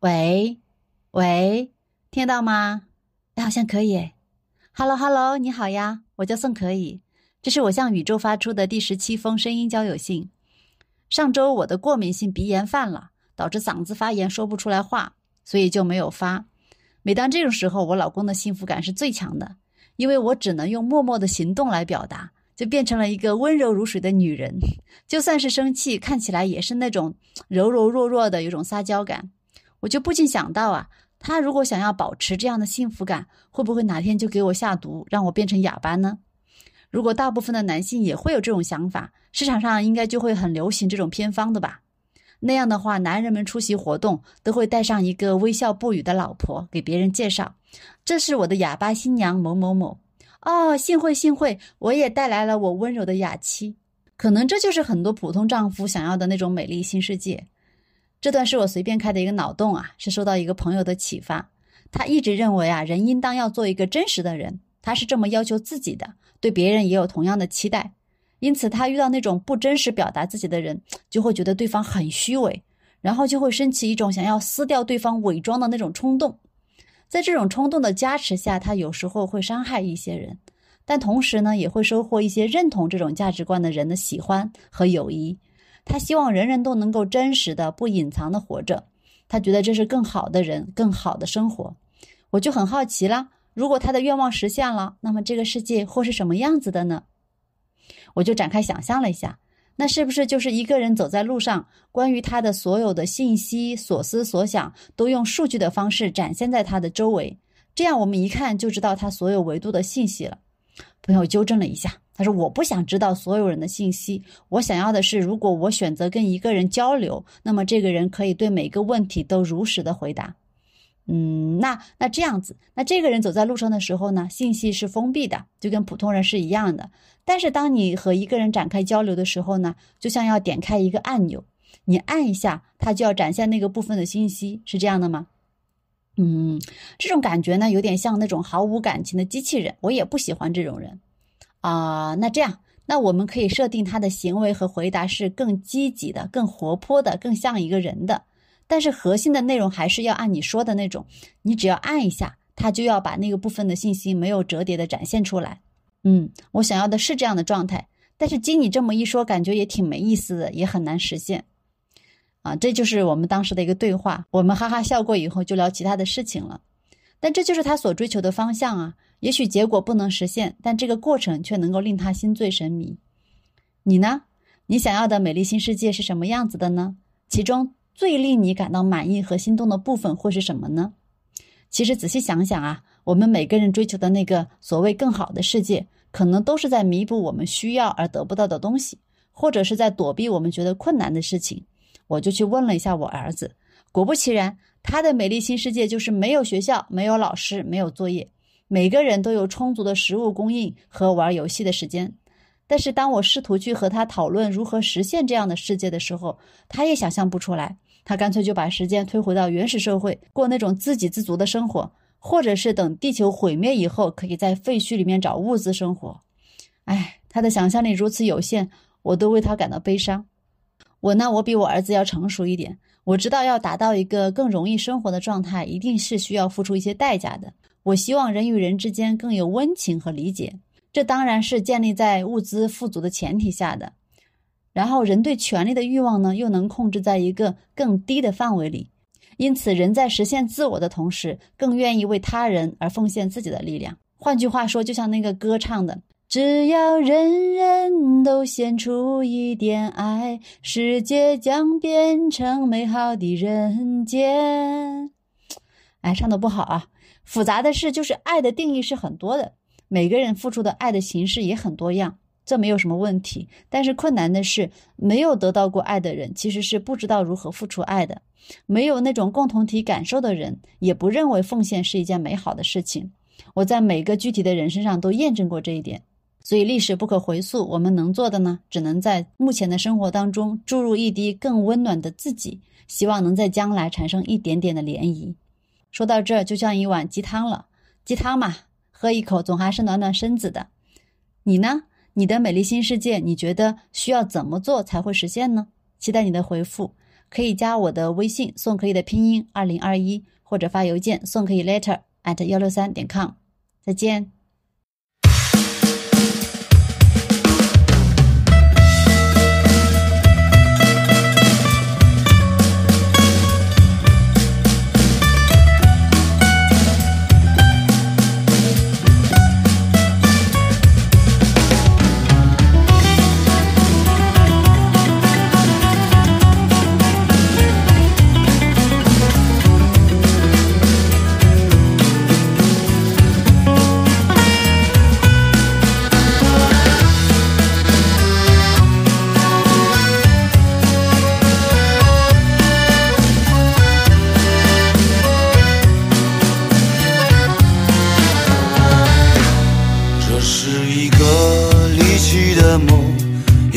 喂，喂，听得到吗？哎，好像可以。Hello，Hello，你好呀，我叫宋可以，这是我向宇宙发出的第十七封声音交友信。上周我的过敏性鼻炎犯了，导致嗓子发炎，说不出来话，所以就没有发。每当这种时候，我老公的幸福感是最强的，因为我只能用默默的行动来表达，就变成了一个温柔如水的女人。就算是生气，看起来也是那种柔柔弱弱的，有种撒娇感。我就不禁想到啊，他如果想要保持这样的幸福感，会不会哪天就给我下毒，让我变成哑巴呢？如果大部分的男性也会有这种想法，市场上应该就会很流行这种偏方的吧？那样的话，男人们出席活动都会带上一个微笑不语的老婆，给别人介绍：“这是我的哑巴新娘某某某。”哦，幸会幸会，我也带来了我温柔的哑妻。可能这就是很多普通丈夫想要的那种美丽新世界。这段是我随便开的一个脑洞啊，是受到一个朋友的启发。他一直认为啊，人应当要做一个真实的人，他是这么要求自己的，对别人也有同样的期待。因此，他遇到那种不真实表达自己的人，就会觉得对方很虚伪，然后就会升起一种想要撕掉对方伪装的那种冲动。在这种冲动的加持下，他有时候会伤害一些人，但同时呢，也会收获一些认同这种价值观的人的喜欢和友谊。他希望人人都能够真实的、不隐藏的活着，他觉得这是更好的人、更好的生活。我就很好奇了，如果他的愿望实现了，那么这个世界会是什么样子的呢？我就展开想象了一下，那是不是就是一个人走在路上，关于他的所有的信息、所思所想，都用数据的方式展现在他的周围？这样我们一看就知道他所有维度的信息了。朋友纠正了一下。他说：“我不想知道所有人的信息，我想要的是，如果我选择跟一个人交流，那么这个人可以对每个问题都如实的回答。嗯，那那这样子，那这个人走在路上的时候呢，信息是封闭的，就跟普通人是一样的。但是当你和一个人展开交流的时候呢，就像要点开一个按钮，你按一下，他就要展现那个部分的信息，是这样的吗？嗯，这种感觉呢，有点像那种毫无感情的机器人，我也不喜欢这种人。”啊，那这样，那我们可以设定他的行为和回答是更积极的、更活泼的、更像一个人的。但是核心的内容还是要按你说的那种，你只要按一下，他就要把那个部分的信息没有折叠的展现出来。嗯，我想要的是这样的状态，但是经你这么一说，感觉也挺没意思的，也很难实现。啊，这就是我们当时的一个对话，我们哈哈笑过以后就聊其他的事情了。但这就是他所追求的方向啊。也许结果不能实现，但这个过程却能够令他心醉神迷。你呢？你想要的美丽新世界是什么样子的呢？其中最令你感到满意和心动的部分会是什么呢？其实仔细想想啊，我们每个人追求的那个所谓更好的世界，可能都是在弥补我们需要而得不到的东西，或者是在躲避我们觉得困难的事情。我就去问了一下我儿子，果不其然，他的美丽新世界就是没有学校、没有老师、没有作业。每个人都有充足的食物供应和玩游戏的时间，但是当我试图去和他讨论如何实现这样的世界的时候，他也想象不出来。他干脆就把时间推回到原始社会，过那种自给自足的生活，或者是等地球毁灭以后，可以在废墟里面找物资生活。唉，他的想象力如此有限，我都为他感到悲伤。我呢，我比我儿子要成熟一点，我知道要达到一个更容易生活的状态，一定是需要付出一些代价的。我希望人与人之间更有温情和理解，这当然是建立在物资富足的前提下的。然后，人对权力的欲望呢，又能控制在一个更低的范围里，因此，人在实现自我的同时，更愿意为他人而奉献自己的力量。换句话说，就像那个歌唱的：“只要人人都献出一点爱，世界将变成美好的人间。”哎，唱的不好啊。复杂的是，就是爱的定义是很多的，每个人付出的爱的形式也很多样，这没有什么问题。但是困难的是，没有得到过爱的人其实是不知道如何付出爱的，没有那种共同体感受的人，也不认为奉献是一件美好的事情。我在每个具体的人身上都验证过这一点，所以历史不可回溯，我们能做的呢，只能在目前的生活当中注入一滴更温暖的自己，希望能在将来产生一点点的涟漪。说到这，就像一碗鸡汤了。鸡汤嘛，喝一口总还是暖暖身子的。你呢？你的美丽新世界，你觉得需要怎么做才会实现呢？期待你的回复。可以加我的微信宋可以的拼音二零二一，或者发邮件宋可以 letter at 幺六三点 com。再见。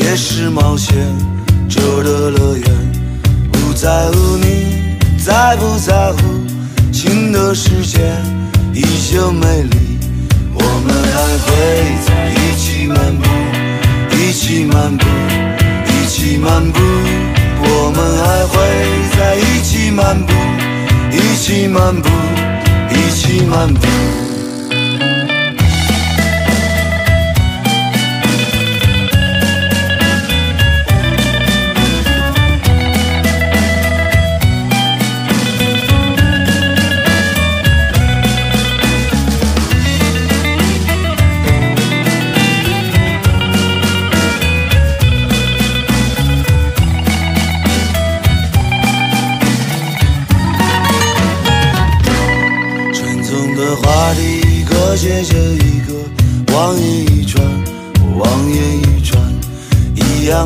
也是冒险者的乐园。不在乎你在不在乎，新的世界依旧美丽。我们还会在一起漫步，一起漫步，一起漫步。我们还会在一起漫步，一起漫步，一起漫步。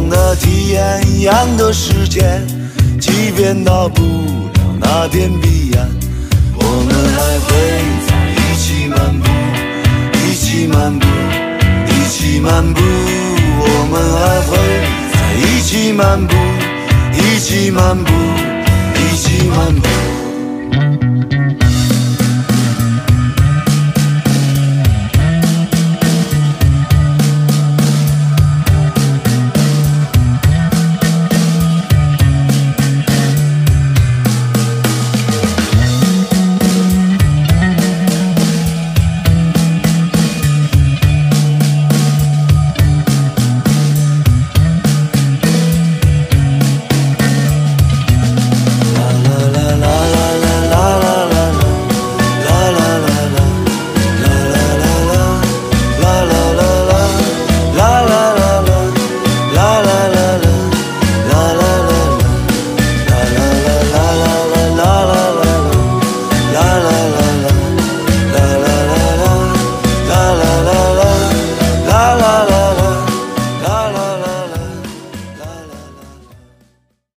一样的体验，一样的时间，即便到不了那片彼岸，我们还会在一起漫步，一起漫步，一起漫步，我们还会在一起漫步一起漫步，一起漫步。